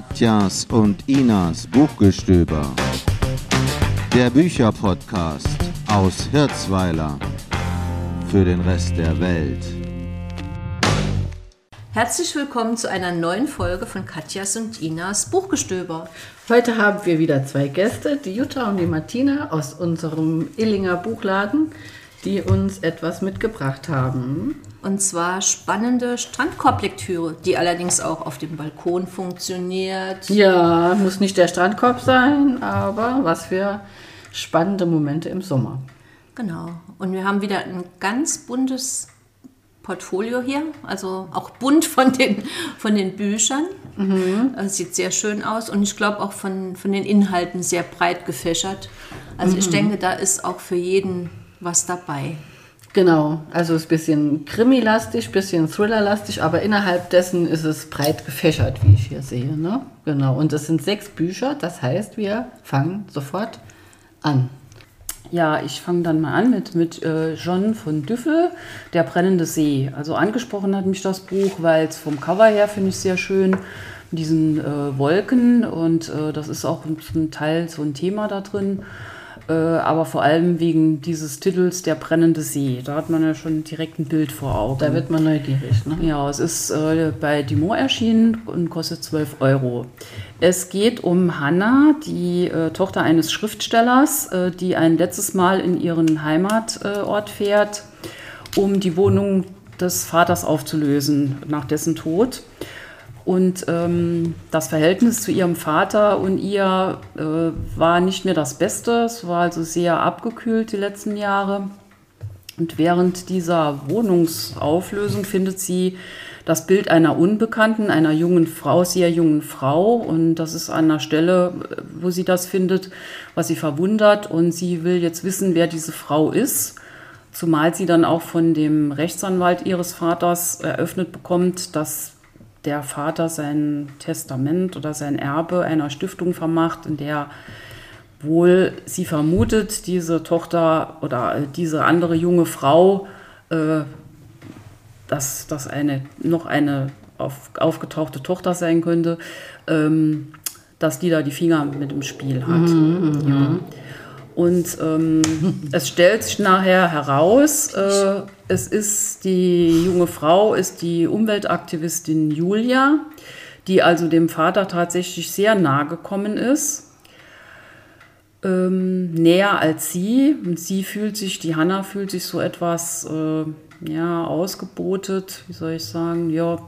Katjas und Inas Buchgestöber. Der Bücherpodcast aus Hirzweiler für den Rest der Welt. Herzlich willkommen zu einer neuen Folge von Katjas und Inas Buchgestöber. Heute haben wir wieder zwei Gäste, die Jutta und die Martina aus unserem Illinger Buchladen, die uns etwas mitgebracht haben. Und zwar spannende Strandkorblektüre, die allerdings auch auf dem Balkon funktioniert. Ja, muss nicht der Strandkorb sein, aber was für spannende Momente im Sommer. Genau. Und wir haben wieder ein ganz buntes Portfolio hier, also auch bunt von den, von den Büchern. Mhm. sieht sehr schön aus und ich glaube auch von, von den Inhalten sehr breit gefächert. Also mhm. ich denke, da ist auch für jeden was dabei. Genau, also es ist ein bisschen Krimi-lastig, ein bisschen Thriller-lastig, aber innerhalb dessen ist es breit gefächert, wie ich hier sehe. Ne? Genau, und es sind sechs Bücher, das heißt, wir fangen sofort an. Ja, ich fange dann mal an mit, mit äh, John von Düffel, Der brennende See. Also angesprochen hat mich das Buch, weil es vom Cover her finde ich sehr schön, diesen äh, Wolken und äh, das ist auch zum Teil so ein Thema da drin. Äh, aber vor allem wegen dieses Titels Der brennende See. Da hat man ja schon direkt ein Bild vor Augen. Da wird man neugierig. Ne? Ja, es ist äh, bei Dumont erschienen und kostet 12 Euro. Es geht um Hannah, die äh, Tochter eines Schriftstellers, äh, die ein letztes Mal in ihren Heimatort fährt, um die Wohnung des Vaters aufzulösen nach dessen Tod. Und ähm, das Verhältnis zu ihrem Vater und ihr äh, war nicht mehr das Beste. Es war also sehr abgekühlt die letzten Jahre. Und während dieser Wohnungsauflösung findet sie das Bild einer Unbekannten, einer jungen Frau, sehr jungen Frau. Und das ist an einer Stelle, wo sie das findet, was sie verwundert. Und sie will jetzt wissen, wer diese Frau ist. Zumal sie dann auch von dem Rechtsanwalt ihres Vaters eröffnet bekommt, dass der Vater sein Testament oder sein Erbe einer Stiftung vermacht, in der wohl sie vermutet, diese Tochter oder diese andere junge Frau, äh, dass das eine noch eine auf, aufgetauchte Tochter sein könnte, ähm, dass die da die Finger mit im Spiel hat. Mhm, ja. Und ähm, es stellt sich nachher heraus, äh, es ist die junge Frau, ist die Umweltaktivistin Julia, die also dem Vater tatsächlich sehr nahe gekommen ist. Ähm, näher als sie. Und sie fühlt sich, die Hanna fühlt sich so etwas äh, ja, ausgebotet, wie soll ich sagen, ja,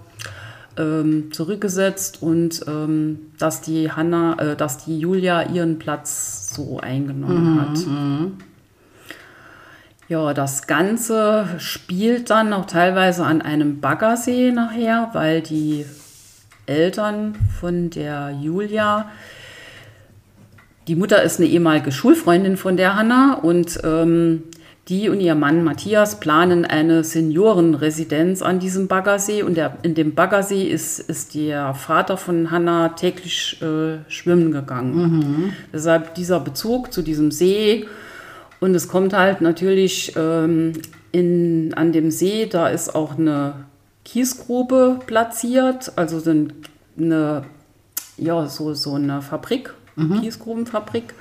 ähm, zurückgesetzt und ähm, dass die Hanna, äh, dass die Julia ihren Platz so eingenommen mhm, hat. Mhm. Ja, das Ganze spielt dann auch teilweise an einem Baggersee nachher, weil die Eltern von der Julia, die Mutter ist eine ehemalige Schulfreundin von der Hanna und ähm, die und ihr Mann Matthias planen eine Seniorenresidenz an diesem Baggersee und der, in dem Baggersee ist, ist der Vater von Hannah täglich äh, schwimmen gegangen. Mhm. Deshalb dieser Bezug zu diesem See und es kommt halt natürlich ähm, in, an dem See, da ist auch eine Kiesgrube platziert, also eine, ja, so, so eine Fabrik, mhm. Kiesgrubenfabrik.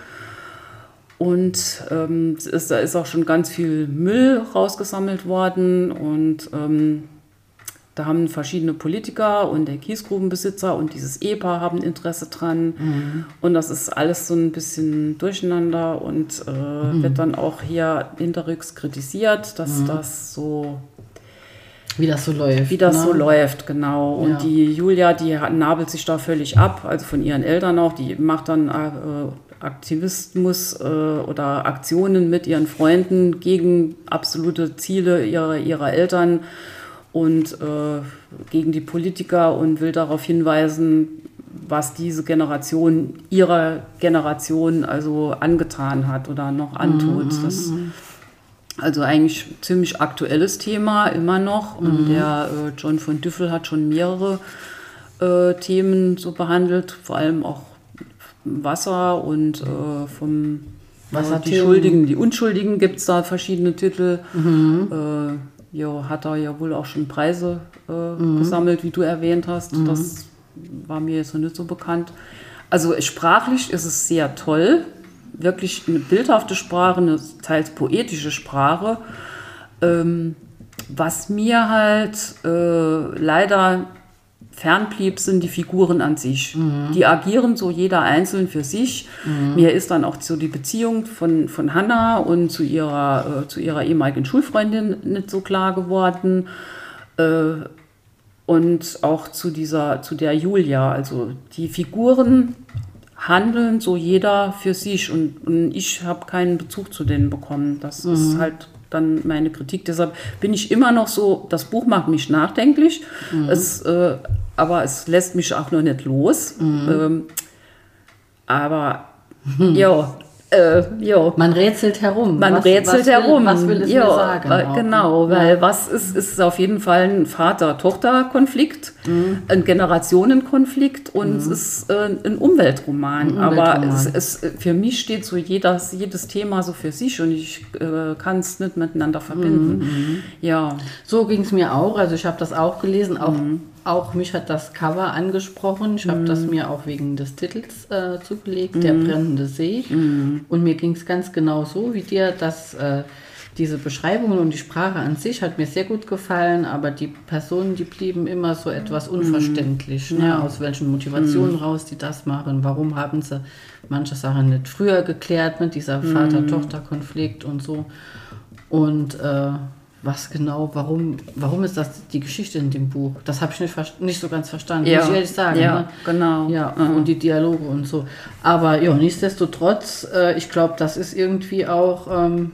Und ähm, ist, da ist auch schon ganz viel Müll rausgesammelt worden. Und ähm, da haben verschiedene Politiker und der Kiesgrubenbesitzer und dieses Ehepaar haben Interesse dran. Mhm. Und das ist alles so ein bisschen durcheinander und äh, mhm. wird dann auch hier hinterrücks kritisiert, dass mhm. das so. Wie das so läuft. Wie das ne? so läuft, genau. Und ja. die Julia, die nabelt sich da völlig ab, also von ihren Eltern auch. Die macht dann äh, Aktivismus äh, oder Aktionen mit ihren Freunden gegen absolute Ziele ihrer, ihrer Eltern und äh, gegen die Politiker und will darauf hinweisen, was diese Generation ihrer Generation also angetan hat oder noch antut. Mhm. Das, also eigentlich ziemlich aktuelles Thema immer noch. Mhm. Und der äh, John von Düffel hat schon mehrere äh, Themen so behandelt, vor allem auch Wasser und äh, vom Wasser die Schuldigen, die Unschuldigen gibt es da verschiedene Titel. Mhm. Äh, ja, hat er ja wohl auch schon Preise äh, mhm. gesammelt, wie du erwähnt hast. Mhm. Das war mir jetzt noch nicht so bekannt. Also sprachlich ist es sehr toll, wirklich eine bildhafte Sprache, eine teils poetische Sprache. Ähm, was mir halt äh, leider fernblieb, sind die Figuren an sich. Mhm. Die agieren so jeder einzeln für sich. Mhm. Mir ist dann auch so die Beziehung von, von Hannah und zu ihrer, äh, zu ihrer ehemaligen Schulfreundin nicht so klar geworden. Äh, und auch zu dieser, zu der Julia. Also die Figuren handeln so jeder für sich und, und ich habe keinen Bezug zu denen bekommen. Das mhm. ist halt dann meine Kritik. Deshalb bin ich immer noch so, das Buch macht mich nachdenklich, mhm. es, äh, aber es lässt mich auch noch nicht los. Mhm. Ähm, aber ja, äh. Man rätselt herum. Man was, rätselt was herum. was will es jo, mir sagen? Genau, ja. weil was ist, ist auf jeden Fall ein Vater-Tochter-Konflikt, mhm. ein Generationenkonflikt und mhm. es ist äh, ein Umweltroman. Ein Umweltroman. Aber es, es, für mich steht so jedes, jedes Thema so für sich und ich äh, kann es nicht miteinander verbinden. Mhm. mhm. Ja. So ging es mir auch. Also ich habe das auch gelesen, auch mhm auch mich hat das Cover angesprochen. Ich habe das mhm. mir auch wegen des Titels äh, zugelegt, mm. Der brennende See. Mm. Und mir ging es ganz genau so wie dir, dass äh, diese Beschreibungen und die Sprache an sich hat mir sehr gut gefallen, aber die Personen, die blieben immer so etwas mhm. unverständlich. Mm. Ne? Aus welchen Motivationen raus die das machen? Warum haben sie manche Sachen nicht früher geklärt mit dieser Vater-Tochter-Konflikt und so? Und äh, was genau, warum, warum ist das die Geschichte in dem Buch? Das habe ich nicht, nicht so ganz verstanden, ja. muss ich ehrlich sagen. Ja, ne? genau. Ja, mhm. und die Dialoge und so. Aber ja, nichtsdestotrotz, äh, ich glaube, das ist irgendwie auch ähm,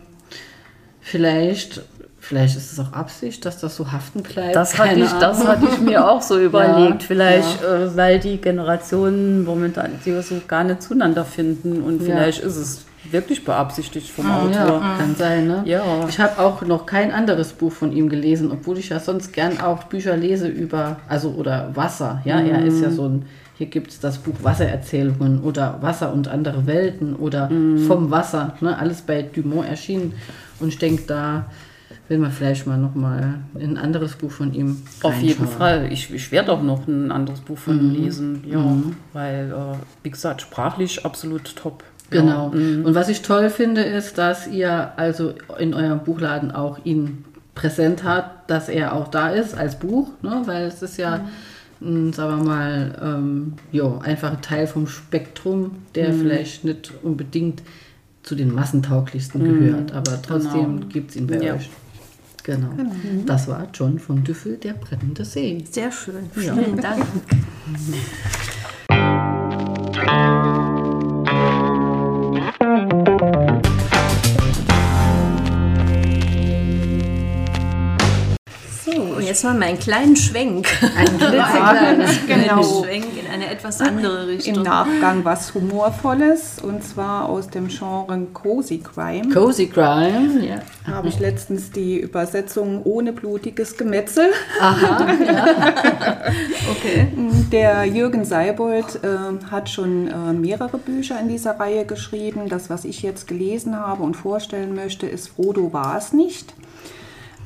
vielleicht Vielleicht ist es auch Absicht, dass das so haften bleibt. Das hatte, ich, das hatte ich mir auch so überlegt. Ja, vielleicht, ja. Äh, weil die Generationen momentan die so gar nicht zueinander finden. Und vielleicht ja. ist es wirklich beabsichtigt vom ah, Autor. Ja, kann sein, ne? Ja. Ich habe auch noch kein anderes Buch von ihm gelesen, obwohl ich ja sonst gern auch Bücher lese über, also oder Wasser. Ja, mhm. er ist ja so ein, hier gibt es das Buch Wassererzählungen oder Wasser und andere Welten oder mhm. vom Wasser, ne? Alles bei Dumont erschienen. Und ich denke, da will man vielleicht mal noch mal ein anderes Buch von ihm Auf jeden Fall. Ich, ich werde auch noch ein anderes Buch von ihm mhm. lesen. Ja, mhm. weil, äh, wie gesagt, sprachlich absolut top. Genau. Ja. Mhm. Und was ich toll finde, ist, dass ihr also in eurem Buchladen auch ihn präsent habt, dass er auch da ist als Buch, ne? weil es ist ja, mhm. sagen wir mal, ähm, jo, einfach ein Teil vom Spektrum, der mhm. vielleicht nicht unbedingt zu den massentauglichsten mhm. gehört, aber trotzdem genau. gibt es ihn bei ja. euch. Genau. genau. Das war John von Düffel, der brennende See. Sehr schön. Ja. Vielen Dank. jetzt mal einen kleinen Schwenk. Einen kleinen genau. Schwenk in eine etwas andere Richtung. Im Nachgang was Humorvolles und zwar aus dem Genre Cozy Crime. Cozy Crime, ja. Habe ich letztens die Übersetzung ohne blutiges Gemetzel. Aha, ja. okay. Der Jürgen Seibold äh, hat schon äh, mehrere Bücher in dieser Reihe geschrieben. Das, was ich jetzt gelesen habe und vorstellen möchte, ist Frodo war es nicht.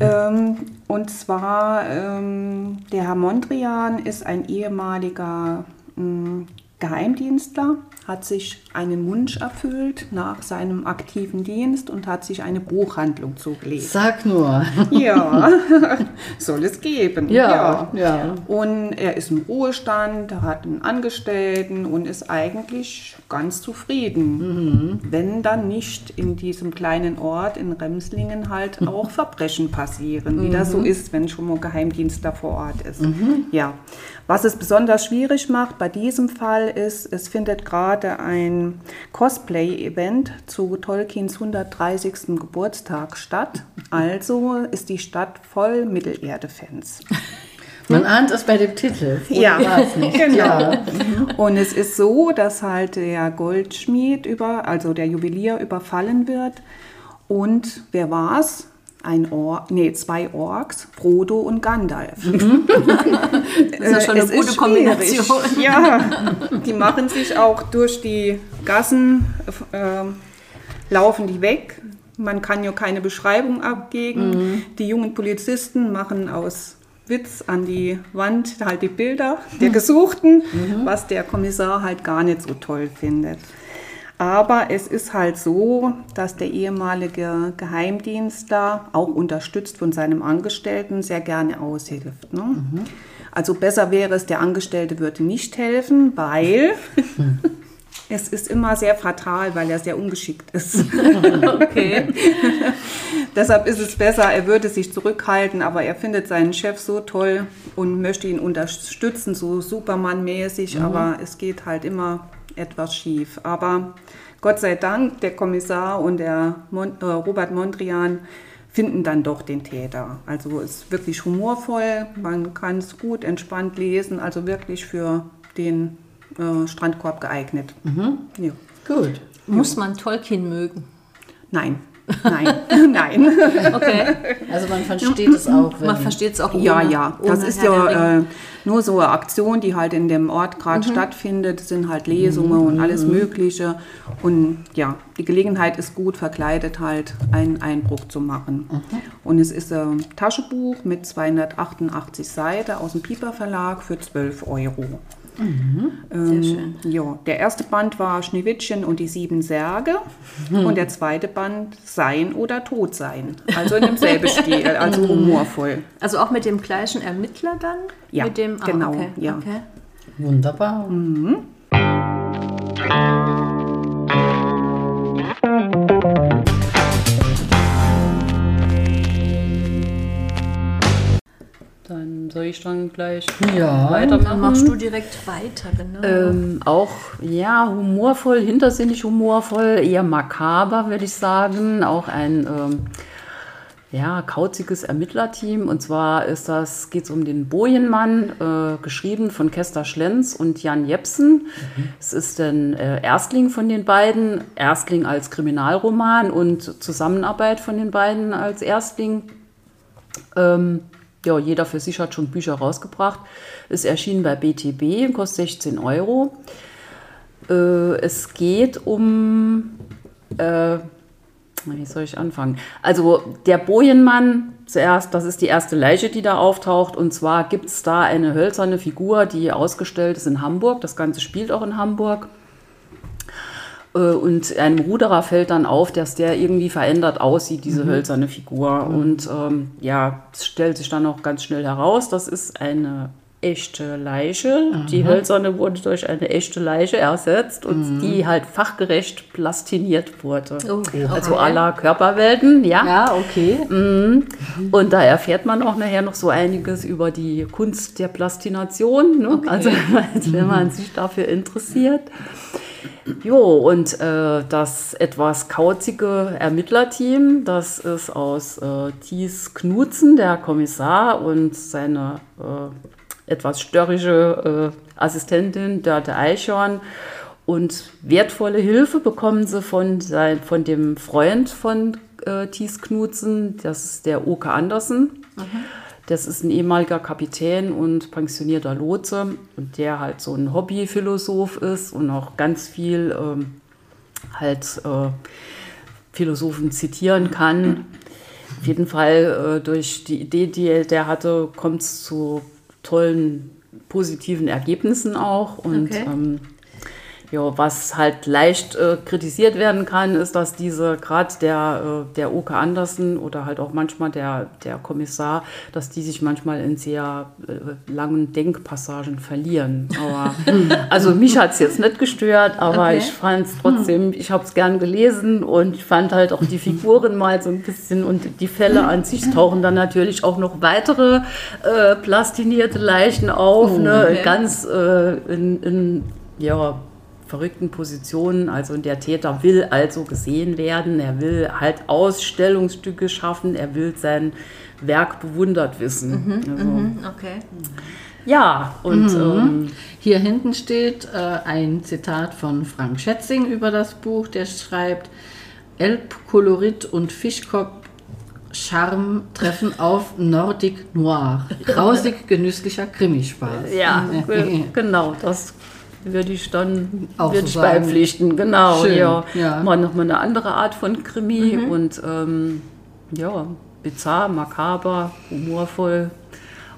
Ähm, und zwar, ähm, der Herr Mondrian ist ein ehemaliger ähm, Geheimdienstler, hat sich einen Wunsch erfüllt nach seinem aktiven Dienst und hat sich eine Buchhandlung zugelegt. Sag nur. Ja, soll es geben. Ja, ja, ja. Und er ist im Ruhestand, hat einen Angestellten und ist eigentlich ganz zufrieden. Mhm. Wenn dann nicht in diesem kleinen Ort in Remslingen halt auch Verbrechen passieren, wie mhm. das so ist, wenn schon mal Geheimdienstler vor Ort ist. Mhm. Ja. Was es besonders schwierig macht bei diesem Fall ist, es findet gerade ein Cosplay-Event zu Tolkiens 130. Geburtstag statt. Also ist die Stadt voll Mittelerde-Fans. Man ahnt es bei dem Titel. Ja, genau. Ja. Und es ist so, dass halt der Goldschmied über, also der Juwelier überfallen wird. Und wer war's? Ein Or nee, zwei Orks, Frodo und Gandalf. Mhm. das ist schon eine gute Kombination. Ja, die machen sich auch durch die Gassen, äh, laufen die weg. Man kann ja keine Beschreibung abgeben. Mhm. Die jungen Polizisten machen aus Witz an die Wand, halt die Bilder der Gesuchten, was der Kommissar halt gar nicht so toll findet. Aber es ist halt so, dass der ehemalige Geheimdienstler, auch unterstützt von seinem Angestellten, sehr gerne aushilft. Ne? Also besser wäre es, der Angestellte würde nicht helfen, weil es ist immer sehr fatal, weil er sehr ungeschickt ist. Okay. Deshalb ist es besser, er würde sich zurückhalten, aber er findet seinen Chef so toll und möchte ihn unterstützen, so Superman-mäßig, aber es geht halt immer etwas schief. Aber Gott sei Dank, der Kommissar und der Mon äh, Robert Mondrian finden dann doch den Täter. Also es ist wirklich humorvoll, man kann es gut entspannt lesen, also wirklich für den äh, Strandkorb geeignet. Ja. Gut. Muss man Tolkien mögen? Nein, nein, nein. Okay. Also man versteht es auch. Wenn Man versteht es auch ohne, Ja, ja, das ist ja äh, nur so eine Aktion, die halt in dem Ort gerade stattfindet. Es sind halt Lesungen und alles Mögliche. Und ja, die Gelegenheit ist gut, verkleidet halt einen Einbruch zu machen. Und es ist ein Taschenbuch mit 288 Seiten aus dem Piper Verlag für 12 Euro. Sehr schön. Ja, der erste Band war Schneewittchen und die sieben Särge und der zweite Band Sein oder Tod sein. Also in demselben Stil, also humorvoll. Also auch mit dem gleichen Ermittler dann? Ja, mit dem, ah, genau, Okay, ja. okay. Wunderbar. Dann soll ich dann gleich Ja, Dann weitermachen. machst du direkt weiter, genau. Ähm, auch, ja, humorvoll, hintersinnig humorvoll, eher makaber, würde ich sagen. Auch ein, ähm, ja, kauziges Ermittlerteam. Und zwar ist das, geht es um den Bojenmann, äh, geschrieben von Kester Schlenz und Jan Jepsen. Es ist ein äh, Erstling von den beiden, Erstling als Kriminalroman und Zusammenarbeit von den beiden als Erstling. Ähm, ja, jeder für sich hat schon Bücher rausgebracht. Ist erschienen bei BTB, kostet 16 Euro. Äh, es geht um, äh, wie soll ich anfangen? Also der Bojenmann, zuerst, das ist die erste Leiche, die da auftaucht. Und zwar gibt es da eine hölzerne Figur, die ausgestellt ist in Hamburg. Das Ganze spielt auch in Hamburg. Äh, Und einem Ruderer fällt dann auf, dass der irgendwie verändert aussieht, diese hölzerne Figur. Und ähm, ja, es stellt sich dann auch ganz schnell heraus, das ist eine echte Leiche. Die hölzerne wurde durch eine echte Leiche ersetzt und die halt fachgerecht plastiniert wurde. Oh, Also okay. aller Körperwelten, ja. Ja, okay. Und da erfährt man auch nachher noch so einiges über die Kunst der Plastination. Ne? Also wenn man sich dafür interessiert. Jo, und äh, das etwas kauzige Ermittlerteam, das ist aus äh, Thies Knutzen, der Kommissar, und seine äh, etwas störrische äh, Assistentin Dörte Eichhorn. Und wertvolle Hilfe bekommen sie von, sein, von dem Freund von äh, Thies Knutzen, das ist der Oke Andersen. Das ist ein ehemaliger Kapitän und pensionierter Lotse und der halt so ein Hobbyphilosoph ist und auch ganz viel ähm, halt äh, Philosophen zitieren kann. Auf jeden Fall äh, durch die Idee, die er- der hatte, kommt es zu tollen positiven Ergebnissen auch. Und Okay. ähm, ja, was halt leicht äh, kritisiert werden kann, ist, dass diese, gerade der, äh, der Oke Andersen oder halt auch manchmal der, der Kommissar, dass die sich manchmal in sehr äh, langen Denkpassagen verlieren. Aber, also mich hat es jetzt nicht gestört, aber Okay. ich fand es trotzdem, ich habe es gern gelesen und ich fand halt auch die Figuren mal so ein bisschen und die Fälle an sich tauchen dann natürlich auch noch weitere äh, plastinierte Leichen auf, ne, okay. ganz äh, in, in ja, verrückten Positionen. Also der Täter will also gesehen werden, er will halt Ausstellungsstücke schaffen, er will sein Werk bewundert wissen. Also, Mhm, okay. Ja, und ähm, Hier hinten steht äh, ein Zitat von Frank Schätzing über das Buch, der schreibt, Elbkolorit und Fischkopf Charme treffen auf Nordic Noir. Grausig genüsslicher Krimispaß. ja, ge- genau, das würde ich dann Auch würde so ich beipflichten. Genau, Schön, ja. ja. Mal nochmal eine andere Art von Krimi und ähm, ja, bizarr, makaber, humorvoll.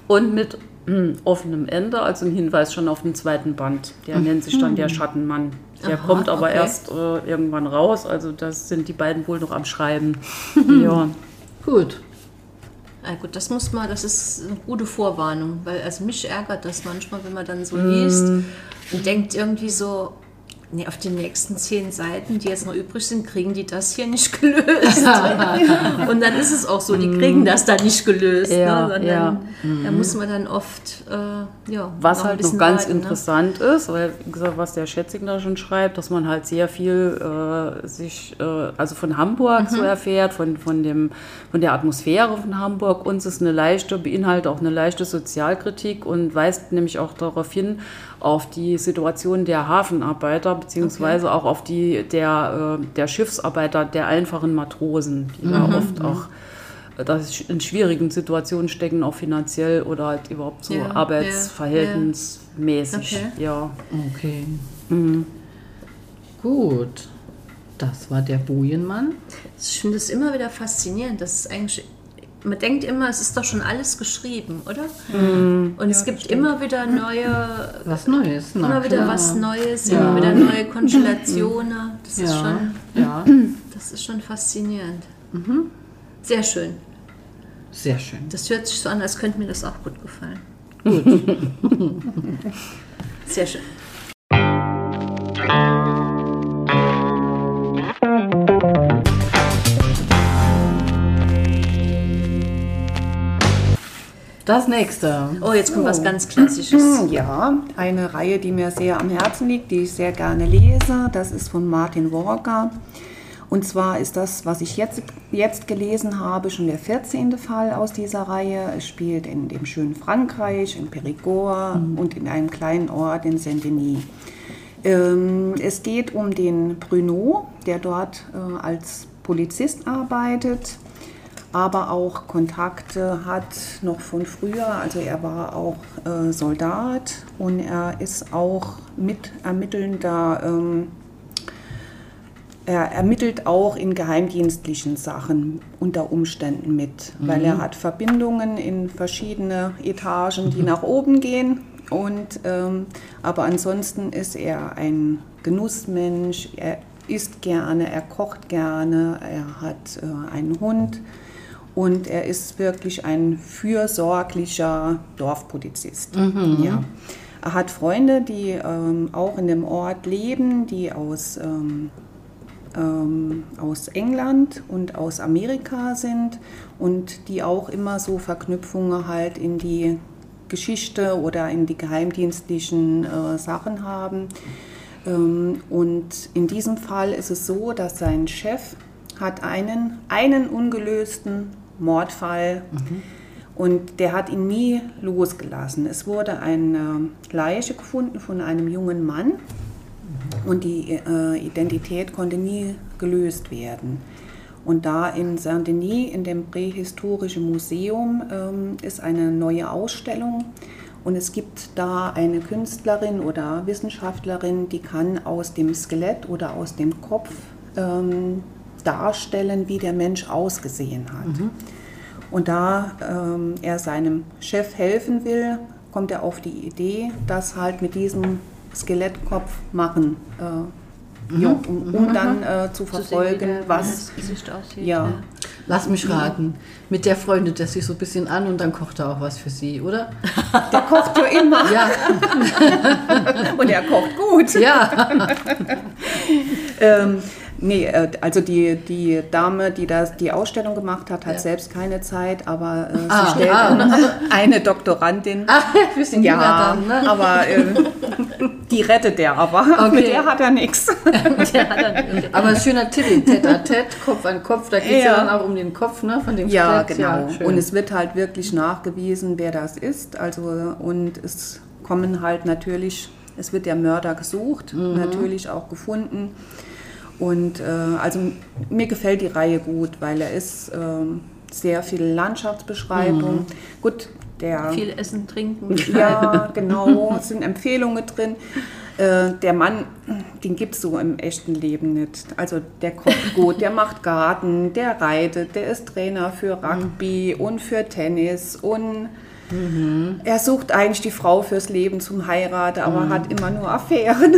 Und mit hm, offenem Ende, also ein Hinweis schon auf den zweiten Band. Der nennt sich dann der Schattenmann. Der Aha, kommt aber okay. erst äh, irgendwann raus, also das sind die beiden wohl noch am Schreiben. ja. Gut. Na gut, das muss man, das ist eine gute Vorwarnung, weil also mich ärgert das manchmal, wenn man dann so liest und denkt irgendwie so, nee, auf den nächsten zehn Seiten, die jetzt noch übrig sind, kriegen die das hier nicht gelöst. und dann ist es auch so, die kriegen das dann nicht gelöst. Ja, ne, ja. Da muss man dann oft, äh, ja, Was halt noch ganz warten, ne? interessant ist, weil wie gesagt, was der Schätzing da schon schreibt, dass man halt sehr viel äh, sich, äh, also von Hamburg Mhm. so erfährt, von, von, dem, von der Atmosphäre von Hamburg. Uns ist eine leichte, beinhaltet auch eine leichte Sozialkritik und weist nämlich auch darauf hin, auf die Situation der Hafenarbeiter, beziehungsweise auch auf die der, äh, der Schiffsarbeiter, der einfachen Matrosen, die da Mhm. oft auch äh, dass sie in schwierigen Situationen stecken, auch finanziell oder halt überhaupt so Ja, ja, arbeitsverhältnismäßig. Okay. Ja. Okay. Mhm. Gut. Das war der Bojenmann. Ich finde es immer wieder faszinierend. Das ist eigentlich, man denkt immer, es ist doch schon alles geschrieben, oder? Mhm. Und es gibt immer wieder neue, Was Neues. Na, immer wieder klar. was Neues, immer wieder neue Konstellationen. Das ist Ja. schon, ja, das ist schon faszinierend. Mhm. Sehr schön. sehr schön. Das hört sich so an, als könnte mir das auch gut gefallen. Gut. Sehr schön. Das nächste. Oh, jetzt kommt was ganz Klassisches. Ja, eine Reihe, die mir sehr am Herzen liegt, die ich sehr gerne lese. Das ist von Martin Walker. Und zwar ist das, was ich jetzt, jetzt gelesen habe, schon der 14. Fall aus dieser Reihe. Es spielt in dem schönen Frankreich, in Périgord und in einem kleinen Ort in Saint-Denis. Ähm, es geht um den Bruno, der dort äh, als Polizist arbeitet, aber auch Kontakte hat noch von früher. Also er war auch äh, Soldat und er ist auch mitermittelnder. Ähm, er ermittelt auch in geheimdienstlichen Sachen unter Umständen mit, weil er hat Verbindungen in verschiedene Etagen, die nach oben gehen. Und, ähm, aber ansonsten ist er ein Genussmensch, er isst gerne, er kocht gerne, er hat äh, einen Hund und er ist wirklich ein fürsorglicher Dorfpolizist. Ja. Er hat Freunde, die ähm, auch in dem Ort leben, die aus ähm, ähm, aus England und aus Amerika sind und die auch immer so Verknüpfungen halt in die Geschichte oder in die geheimdienstlichen äh, Sachen haben. Ähm, und in diesem Fall ist es so, dass sein Chef hat einen, einen ungelösten Mordfall und der hat ihn nie losgelassen. Es wurde eine Leiche gefunden von einem jungen Mann und die äh, Identität konnte nie gelöst werden. Und da in Saint-Denis, in dem prähistorischen Museum, ähm, ist eine neue Ausstellung. Und es gibt da eine Künstlerin oder Wissenschaftlerin, die kann aus dem Skelett oder aus dem Kopf ähm, darstellen, wie der Mensch ausgesehen hat. Und da ähm, er seinem Chef helfen will, kommt er auf die Idee, das halt mit diesem Skelettkopf machen, äh, ja, um, um dann äh, zu Zu sehen, verfolgen, der- wie was. Gesicht aussieht. Ja. Lass mich raten. Mit der freundet er sich so ein bisschen an und dann kocht er auch was für sie, oder? Der kocht ja immer Ja, und er kocht gut. ja. Ähm, nee, äh, also die, die Dame, die das, die Ausstellung gemacht hat, hat Ja. selbst keine Zeit, aber äh, sie Ah, stellt ah. eine Doktorandin. Ah, ein bisschen Ja, dann, ne? aber äh, die rettet der aber. Okay. Mit der hat er nichts. Aber ein schöner Titel, Tête à Tête, Kopf an Kopf, da geht es ja. Ja. dann auch um den Kopf, ne? Von dem Ja, Skelett. genau. schön. und es wird halt wirklich nachgewiesen, wer das ist. Also und es kommen halt natürlich, es wird der Mörder gesucht, Mhm. natürlich auch gefunden. Und äh, also mir gefällt die Reihe gut, weil er ist ähm, sehr viel Landschaftsbeschreibung. Mhm. Gut, der viel Essen, Trinken. ja, genau, es sind Empfehlungen drin. Äh, der Mann, den gibt es so im echten Leben nicht. Also der kocht gut, der macht Garten, der reitet, der ist Trainer für Rugby und für Tennis und Er sucht eigentlich die Frau fürs Leben zum Heiraten, aber hat immer nur Affären.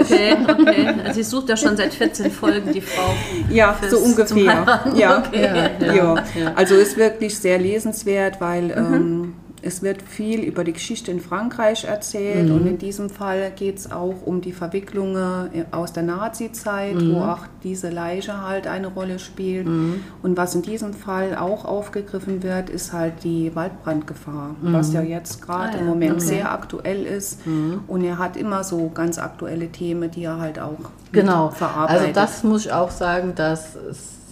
Okay, okay. Also sie sucht ja schon seit 14 Folgen die Frau. Ja, Fürs- so zum ungefähr. Ja. okay. Ja. Ja. Also ist wirklich sehr lesenswert, weil Mhm. ähm, es wird viel über die Geschichte in Frankreich erzählt Mhm. und in diesem Fall geht es auch um die Verwicklungen aus der Nazi-Zeit, Mhm. wo auch diese Leiche halt eine Rolle spielt. Und was in diesem Fall auch aufgegriffen wird, ist halt die Waldbrandgefahr, was ja jetzt gerade Ah, ja. im Moment Okay. sehr aktuell ist. Und er hat immer so ganz aktuelle Themen, die er halt auch Genau. verarbeitet. Also das muss ich auch sagen, das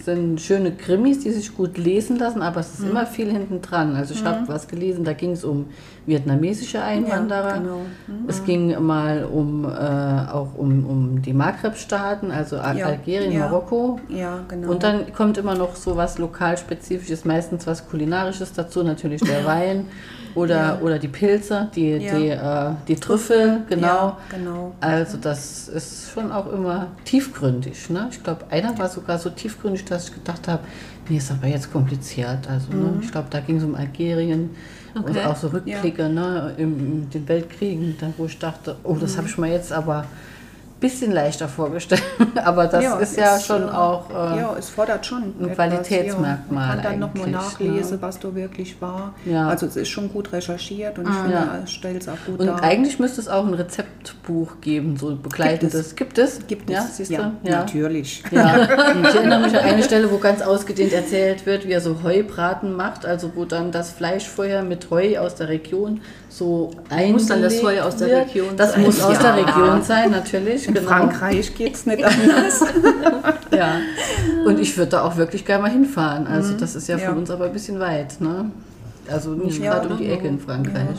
sind schöne Krimis, die sich gut lesen lassen, aber es ist Mhm. immer viel hinten dran. Also ich habe was gelesen, da ging es um vietnamesische Einwanderer. Ja, genau. Es ging mal um äh, auch um, um die Maghreb-Staaten, also Al- Ja, Algerien, ja. Marokko. Ja, genau. Und dann kommt immer noch so was lokalspezifisches, meistens was kulinarisches dazu, natürlich der Wein oder, oder die Pilze, die, die, äh, die Trüffel, genau. Genau. Also das ist schon auch immer tiefgründig. Ne? Ich glaube, einer war sogar so tiefgründig, dass ich gedacht habe, nee, ist aber jetzt kompliziert. Also ne? ich glaube, da ging es um Algerien und Okay. auch so Rückblicke ne? in, in den Weltkriegen, wo ich dachte, oh, das habe ich mir jetzt aber bisschen leichter vorgestellt. aber das Ja, ist ja ist, schon äh, auch... Äh, ja, es fordert schon ein etwas, Qualitätsmerkmal Ja. Man kann dann nochmal eigentlich, nachlesen, ne? was da wirklich war. Ja. Also es ist schon gut recherchiert und ich finde, Ja. es stellt es auch gut und dar. eigentlich müsste es auch ein Rezeptbuch geben, so begleitendes. Gibt es? Gibt es, Ja, ja, siehst du? natürlich. Ja, ich erinnere mich an eine Stelle, wo ganz ausgedehnt erzählt wird, wie er so Heubraten macht, also wo dann das Fleisch vorher mit Heu aus der Region so eingelegt Muss dann das Heu aus der. Region Das sein? muss aus Ja. der Region sein, natürlich. In genau. Frankreich geht es nicht anders. Ja. Und ich würde da auch wirklich gerne mal hinfahren. Also das ist ja, Ja. von uns aber ein bisschen weit, ne? Also nicht Ja, gerade um die Ecke in Frankreich.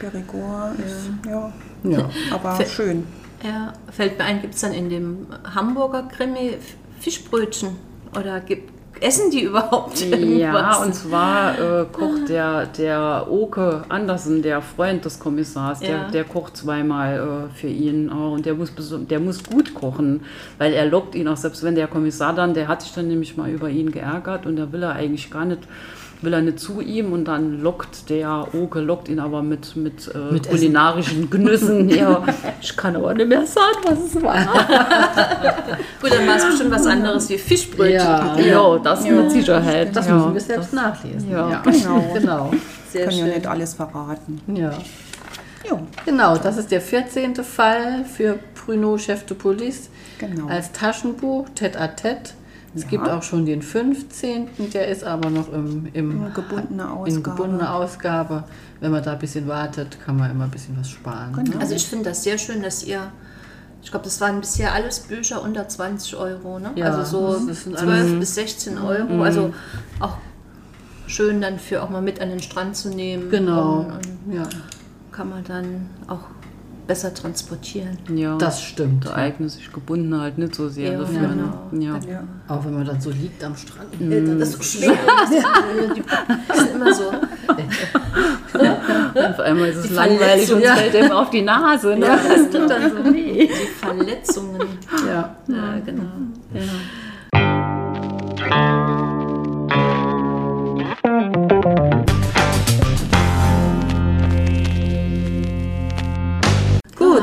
Périgord ist, ja, Ja. aber Fe- schön. Ja, fällt mir ein, gibt es dann in dem Hamburger Krimi F- Fischbrötchen? Oder gibt, essen die überhaupt Ja, irgendwas? und zwar äh, kocht der, der Oke Andersen, der Freund des Kommissars, der, Ja. der kocht zweimal äh, für ihn. Äh, und der muss, der muss gut kochen, weil er lockt ihn auch, selbst wenn der Kommissar dann, der hat sich dann nämlich mal über ihn geärgert und da will er eigentlich gar nicht, will er nicht zu ihm und dann lockt der Oke, lockt ihn aber mit, mit, äh, Mit Essen. kulinarischen Genüssen. ja, ich kann aber nicht mehr sagen, was es war. Gut, dann war es bestimmt was anderes wie Fischbrötchen. Ja. Ja, das mit Sicherheit. Das ja, müssen wir selbst nachlesen. ja. Genau. genau. Sehr Können ja schön. nicht alles verraten. Ja. Ja, Genau, das ist der 14. Fall für Bruno Chef de Police Genau. als Taschenbuch, Tête à Tête. Es gibt auch schon den 15., der ist aber noch im, im In gebundener in Ausgabe. gebundener Ausgabe. Wenn man da ein bisschen wartet, kann man immer ein bisschen was sparen. Genau. Also ich finde das sehr schön, dass ihr, ich glaube, das waren bisher alles Bücher unter 20 Euro, ne? Ja, also so das sind 12 alles- bis 16 Euro. Also auch schön dann für auch mal mit an den Strand zu nehmen. Genau. Und, und Ja, kann man dann auch besser transportieren. Ja, das stimmt. da eignet sich gebunden halt nicht so sehr Ja, dafür. genau. Ja. Ja. Auch wenn man dann so liegt am Strand. Das ist so schwer. Das sind immer so. Auf einmal ist es Die langweilig und fällt ihm auf die Nase. Ne? Das tut dann so weh. Die Verletzungen. Ja. Ja, genau. Gut,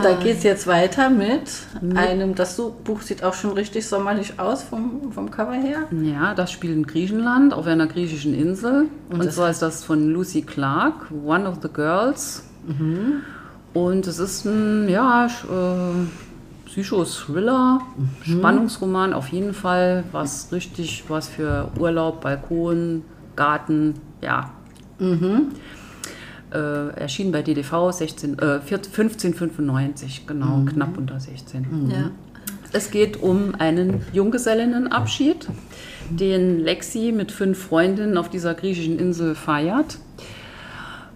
dann geht es jetzt weiter mit einem, das Buch sieht auch schon richtig sommerlich aus vom, vom Cover her. Ja, das spielt in Griechenland, auf einer griechischen Insel. Und, das zwar ist das von Lucy Clark, One of the Girls. Und es ist ein, ja, äh, Psycho-Thriller, Spannungsroman auf jeden Fall, was richtig was für Urlaub, Balkon, Garten, ja. Äh, erschien bei DDV 16, äh, 14 1595, genau, knapp unter 16. Ja. Es geht um einen Junggesellinnenabschied, den Lexi mit fünf Freundinnen auf dieser griechischen Insel feiert.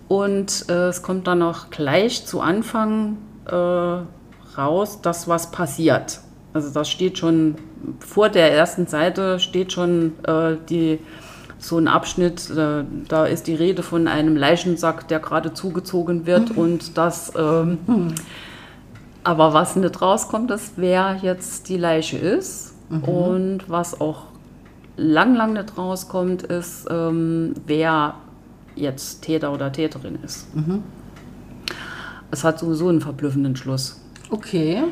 Und äh, es kommt dann auch gleich zu Anfang äh, raus, dass was passiert. Also das steht schon vor der ersten Seite steht schon äh, die so ein Abschnitt, äh, da ist die Rede von einem Leichensack, der gerade zugezogen wird und das ähm, aber was nicht rauskommt, ist, wer jetzt die Leiche ist. Und was auch lang, lang nicht rauskommt, ist, ähm, wer jetzt Täter oder Täterin ist. Es hat sowieso einen verblüffenden Schluss. Okay.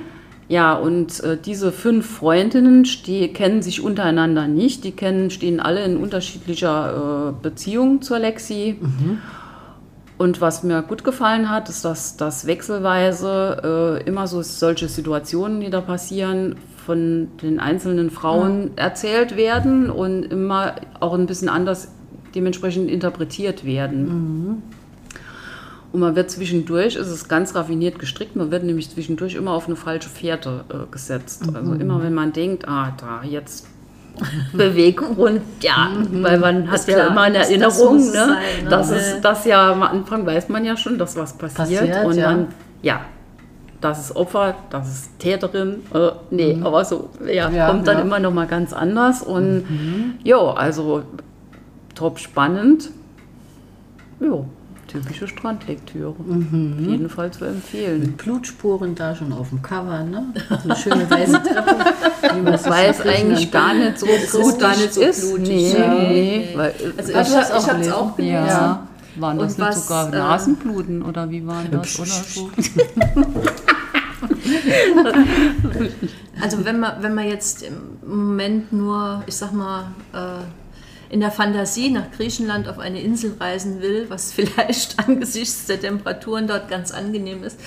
Ja, und äh, diese fünf Freundinnen kennen sich untereinander nicht. Die kennen, stehen alle in unterschiedlicher äh, Beziehung zur Lexi. Und was mir gut gefallen hat, ist, dass das wechselweise äh, immer so solche Situationen, die da passieren, von den einzelnen Frauen erzählt werden und immer auch ein bisschen anders dementsprechend interpretiert werden. Und man wird zwischendurch, ist es ganz raffiniert gestrickt, man wird nämlich zwischendurch immer auf eine falsche Fährte äh, gesetzt. Also immer wenn man denkt, ah, da jetzt Beweggrund, ja, weil man hat Ist ja klar, immer eine das- das Erinnerung, es ne? sein, ne? das Ja. ist das ja am Anfang weiß man ja schon, dass was passiert, Passiert, und ja. dann, ja, das ist Opfer, das ist Täterin, äh, nee, aber so, ja, Ja, kommt dann ja. immer noch mal ganz anders und ja, also top spannend, ja, typische Strandlektüre, auf jeden Fall zu empfehlen. Mit Blutspuren da schon auf dem Cover, ne? So eine schöne weiße Treppe. es es Griechenland eigentlich gar nicht so blutig gar nicht so ist. blutig, Nee, ja. nee, weil, Also Hast ich, ich habe es gelesen? auch gelesen. ja, waren das nicht was, sogar äh, Nasenbluten oder wie waren das oder so? Also wenn man, wenn man jetzt im Moment nur, ich sag mal, äh, in der Fantasie nach Griechenland auf eine Insel reisen will, was vielleicht angesichts der Temperaturen dort ganz angenehm ist,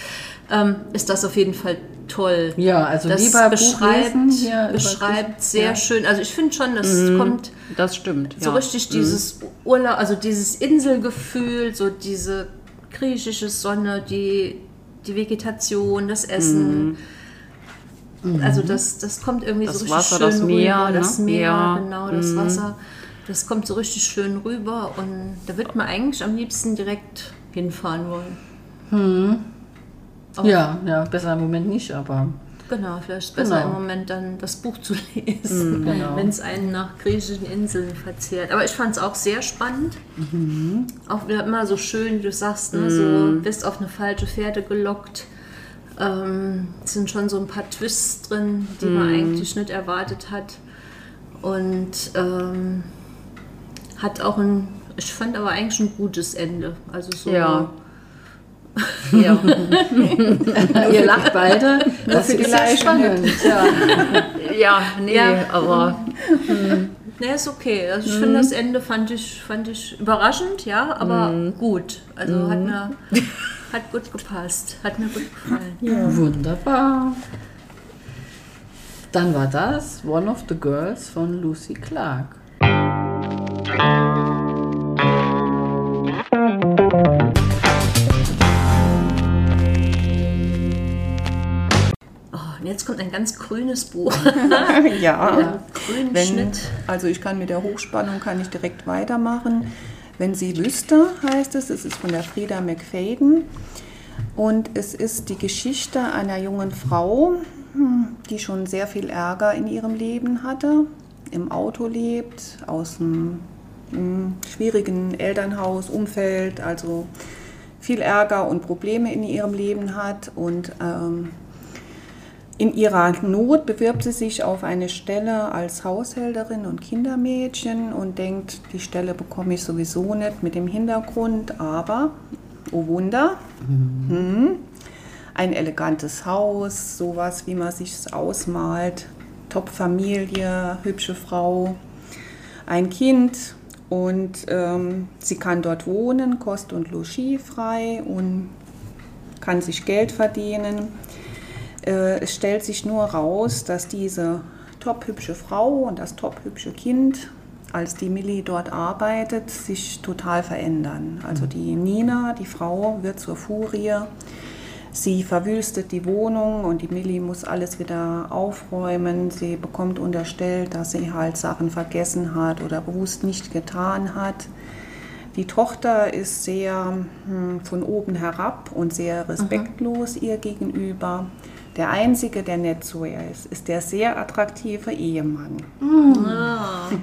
ähm, ist das auf jeden Fall toll. Ja, also das lieber beschreibt, lesen beschreibt sehr ja. schön. Also ich finde schon, das kommt Das stimmt. so ja. richtig dieses Urlaub, also dieses Inselgefühl, so diese griechische Sonne, die, die Vegetation, das Essen. Also das, das kommt irgendwie Das so richtig Wasser, schön das Meer, rüber. ne? Das Meer, Ja. genau, das Wasser. Das kommt so richtig schön rüber und da wird man eigentlich am liebsten direkt hinfahren wollen. Ja, ja, besser im Moment nicht, aber Genau, vielleicht ist besser Genau. im Moment dann das Buch zu lesen, genau. wenn es einen nach griechischen Inseln verzehrt. Aber ich fand es auch sehr spannend. Auch wieder immer so schön, wie du sagst, ne? so bist auf eine falsche Fährte gelockt. Ähm, es sind schon so ein paar Twists drin, die man eigentlich nicht erwartet hat. Und ähm, hat auch ein, ich fand aber eigentlich ein gutes Ende. Also so. Ja. ja. ihr lacht beide. Das die ist ja spannend. Ja. Ja, nee, Ja. aber Ne, ist okay. Also ich finde das Ende fand ich, fand ich überraschend, ja, aber gut. Also hat mir hat gut gepasst. Hat mir gut gefallen. Wunderbar. Dann war das One of the Girls von Lucy Clark. Oh, jetzt kommt ein ganz grünes Buch. Ja, Grünen wenn, Schnitt. also ich kann mit der Hochspannung kann ich direkt weitermachen. Wenn sie wüsste, heißt es, es ist von der Frieda McFadden und es ist die Geschichte einer jungen Frau, hm, die schon sehr viel Ärger in ihrem Leben hatte, im Auto lebt, aus hm, schwierigen Elternhaus, Umfeld, also viel Ärger und Probleme in ihrem Leben hat und ähm, in ihrer Not bewirbt sie sich auf eine Stelle als Haushälterin und Kindermädchen und denkt, die Stelle bekomme ich sowieso nicht mit dem Hintergrund, aber, oh Wunder, hm, ein elegantes Haus, sowas, wie man sich ausmalt, Top-Familie, hübsche Frau, ein Kind und ähm, sie kann dort wohnen, Kost und Logis frei und kann sich Geld verdienen. Äh, es stellt sich nur raus, dass diese top-hübsche Frau und das top-hübsche Kind, als die Millie dort arbeitet, sich total verändern. Also die Nina, die Frau, wird zur Furie. Sie verwüstet die Wohnung und die Millie muss alles wieder aufräumen. Sie bekommt unterstellt, dass sie halt Sachen vergessen hat oder bewusst nicht getan hat. Die Tochter ist sehr hm, von oben herab und sehr respektlos ihr gegenüber. Der Einzige, der nett zu ihr ist, ist der sehr attraktive Ehemann.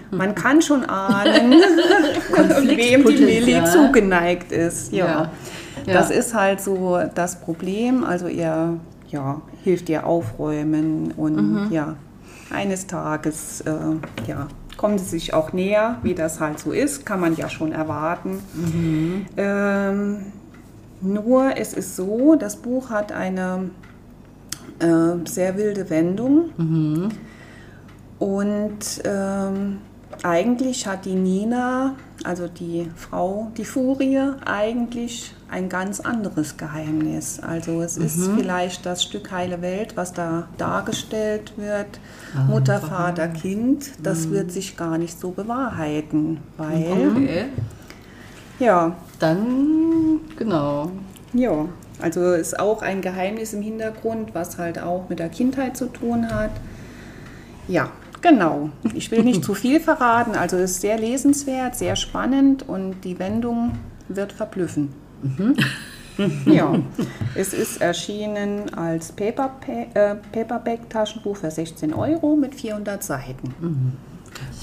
Man kann schon ahnen, wem die Millie zugeneigt ist. Ja. Ja. Ja. Das ist halt so das Problem. Also er ja, hilft ihr aufräumen und ja, eines Tages äh, ja, kommen sie sich auch näher, wie das halt so ist, kann man ja schon erwarten. Ähm, nur es ist so, das Buch hat eine äh, sehr wilde Wendung. Und ähm, eigentlich hat die Nina, also die Frau, die Furie, eigentlich ein ganz anderes Geheimnis. Also es ist vielleicht das Stück Heile Welt, was da dargestellt wird, Mutter, Vater, Kind, das wird sich gar nicht so bewahrheiten, weil, Okay. ja, Dann, genau. ja, also ist auch ein Geheimnis im Hintergrund, was halt auch mit der Kindheit zu tun hat. Ja, genau. Ich will nicht zu viel verraten. Also es ist sehr lesenswert, sehr spannend und die Wendung wird verblüffen. Ja, es ist erschienen als Paperpa äh, Paperback-Taschenbuch für 16 Euro mit 400 Seiten.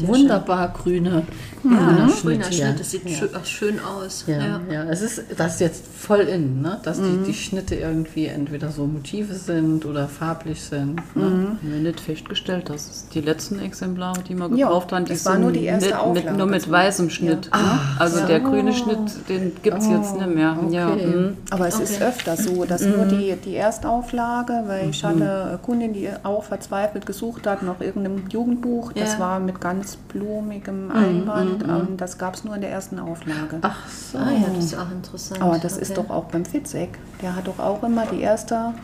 Wunderbar grüne, Ja, grüner grüner Schnitt. Schnitt, das sieht ja. schön, auch schön aus. Ja, ja. Ja. es ist das ist jetzt voll in, ne? dass die, die Schnitte irgendwie entweder so Motive sind oder farblich sind. Ne? Haben wir nicht festgestellt, dass es die letzten Exemplare, die wir Ja, gekauft haben, die das war sind nur die erste mit, Auflage nur mit weißem Schnitt. ne? also der grüne Schnitt, den gibt es jetzt nicht mehr. Ja, okay. mhm. Aber es ist Okay. öfter so, dass nur die, die Erstauflage, weil ich hatte eine Kundin, die auch verzweifelt gesucht hat nach irgendeinem Jugendbuch, das Ja. war mit ganz blumigem Einband und das gab es nur in der ersten Auflage. Ach so. Ah ja, das ist auch interessant. Aber das okay. ist doch auch beim Fitzek. Der hat doch auch immer die erste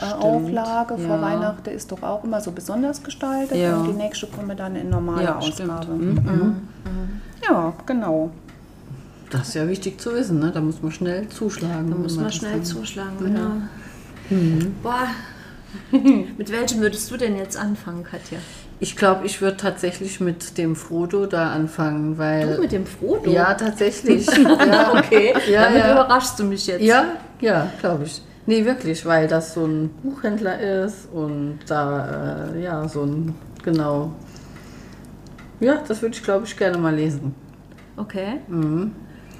äh, Auflage vor ja. Weihnachten ist doch auch immer so besonders gestaltet Ja. und die nächste kommt dann in normaler Ja, stimmt. Ausgabe. Mhm. Ja, genau. Das ist ja wichtig zu wissen, ne? Da muss man schnell zuschlagen. Da muss man das schnell dann- zuschlagen, genau. Boah, mit welchem würdest du denn jetzt anfangen, Katja? Ich glaube, ich würde tatsächlich mit dem Frodo da anfangen, weil. Du mit dem Frodo? ja, tatsächlich. ja, okay. Ja, Damit ja. überraschst du mich jetzt. Ja, ja, glaube ich. Nee, wirklich, weil das so ein Buchhändler ist und da, äh, ja, so ein, genau. Ja, das würde ich, glaube ich, gerne mal lesen. Okay.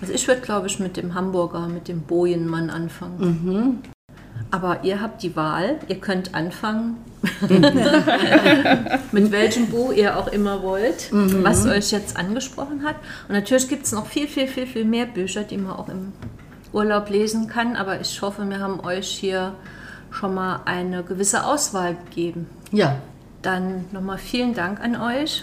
Also ich würde, glaube ich, mit dem Hamburger, mit dem Bojenmann anfangen. Aber ihr habt die Wahl, ihr könnt anfangen, mit welchem Buch ihr auch immer wollt, was euch jetzt angesprochen hat. Und natürlich gibt es noch viel, viel, viel, viel mehr Bücher, die man auch im Urlaub lesen kann. Aber ich hoffe, wir haben euch hier schon mal eine gewisse Auswahl gegeben. Ja, Dann nochmal vielen Dank an euch.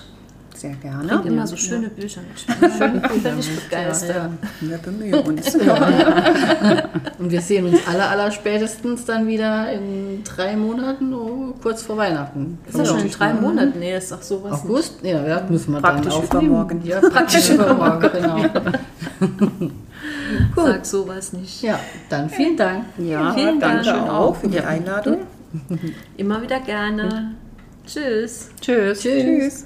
Sehr Bringt gerne. immer so schöne Bücher. Ich bin völlig begeistert. ja. Wir bemühen uns. Und wir sehen uns aller, aller spätestens dann wieder in drei Monaten, oh, kurz vor Weihnachten. Ist das schon in drei Monaten? Nee, das ist auch sowas. nicht. August? Ja, ja, müssen wir Praktisch dann übermorgen. Ja, praktisch übermorgen, genau. Sag sowas nicht. Ja, dann vielen Dank. ja. Vielen Dank. Auch für die Einladung. Immer wieder gerne. Tschüss. Tschüss. Tschüss. Tschüss.